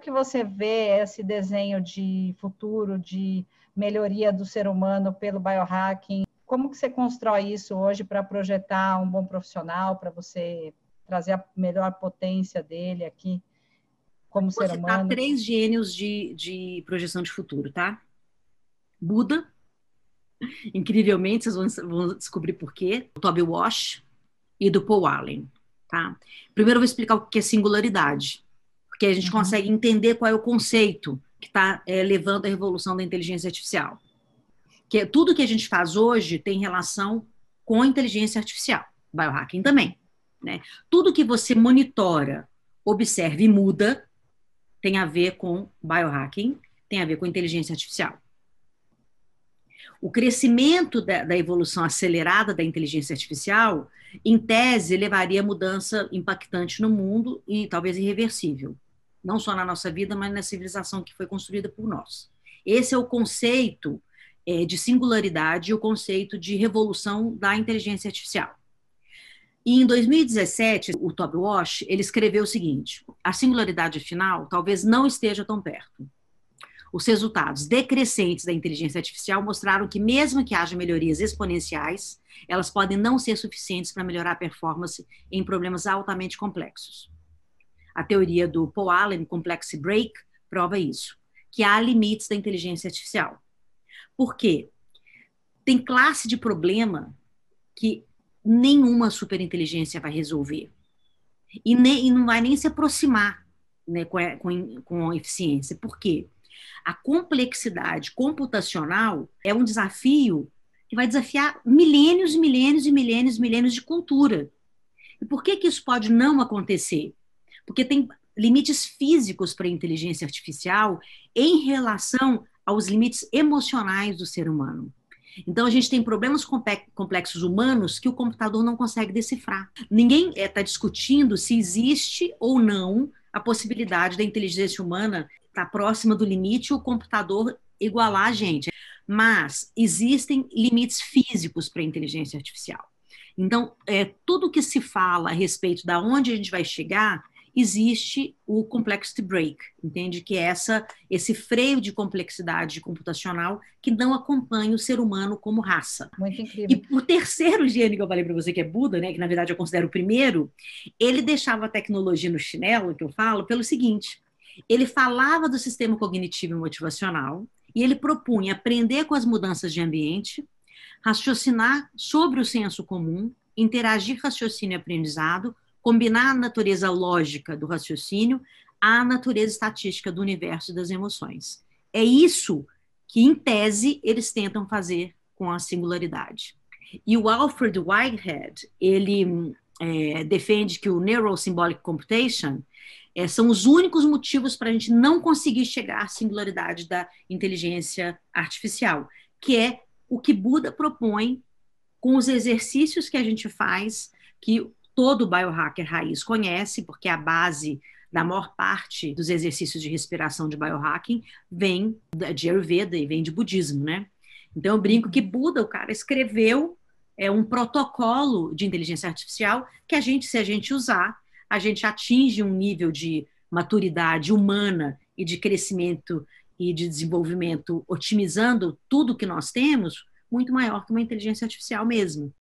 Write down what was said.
que você vê esse desenho de futuro, de melhoria do ser humano pelo biohacking? Como que você constrói isso hoje para projetar um bom profissional, para você trazer a melhor potência dele aqui como Vou ser humano? três gênios de, de projeção de futuro, tá? Buda, incrivelmente, vocês vão, vão descobrir por quê, Toby Walsh e do Paul Allen, tá? Primeiro eu vou explicar o que é singularidade, porque a gente uhum. consegue entender qual é o conceito que está é, levando a revolução da inteligência artificial. Que é, tudo que a gente faz hoje tem relação com a inteligência artificial, biohacking também. Né? Tudo que você monitora, observa e muda tem a ver com biohacking, tem a ver com inteligência artificial. O crescimento da, da evolução acelerada da inteligência artificial, em tese, levaria a mudança impactante no mundo e talvez irreversível não só na nossa vida, mas na civilização que foi construída por nós. Esse é o conceito é, de singularidade e o conceito de revolução da inteligência artificial. E em 2017, o Toby Walsh, ele escreveu o seguinte: a singularidade final talvez não esteja tão perto. Os resultados decrescentes da inteligência artificial mostraram que, mesmo que haja melhorias exponenciais, elas podem não ser suficientes para melhorar a performance em problemas altamente complexos. A teoria do Paul Allen, Complexity Break, prova isso, que há limites da inteligência artificial. Por quê? Tem classe de problema que nenhuma superinteligência vai resolver. E, nem, e não vai nem se aproximar né, com, com, com eficiência. Por quê? A complexidade computacional é um desafio que vai desafiar milênios e milênios e milênios e milênios de cultura. E por que, que isso pode não acontecer? Porque tem limites físicos para a inteligência artificial em relação aos limites emocionais do ser humano. Então, a gente tem problemas complexos humanos que o computador não consegue decifrar. Ninguém está eh, discutindo se existe ou não a possibilidade da inteligência humana estar tá próxima do limite e o computador igualar a gente. Mas existem limites físicos para a inteligência artificial. Então, é, tudo que se fala a respeito da onde a gente vai chegar existe o complexity break, entende? Que é essa, esse freio de complexidade computacional que não acompanha o ser humano como raça. Muito incrível. E o terceiro gênio que eu falei para você, que é Buda, né, que na verdade eu considero o primeiro, ele deixava a tecnologia no chinelo, que eu falo, pelo seguinte: ele falava do sistema cognitivo e motivacional e ele propunha aprender com as mudanças de ambiente, raciocinar sobre o senso comum, interagir raciocínio e aprendizado, combinar a natureza lógica do raciocínio à natureza estatística do universo das emoções. É isso que, em tese, eles tentam fazer com a singularidade. E o Alfred Whitehead, ele é, defende que o Neurosymbolic Computation é, são os únicos motivos para a gente não conseguir chegar à singularidade da inteligência artificial, que é o que Buda propõe com os exercícios que a gente faz, que todo biohacker raiz conhece, porque a base da maior parte dos exercícios de respiração de biohacking vem de Ayurveda e vem de budismo, né? Então eu brinco que Buda, o cara, escreveu é, um protocolo de inteligência artificial que a gente, se a gente usar, a gente atinge um nível de maturidade humana e de crescimento e de desenvolvimento, otimizando tudo que nós temos, muito maior que uma inteligência artificial mesmo.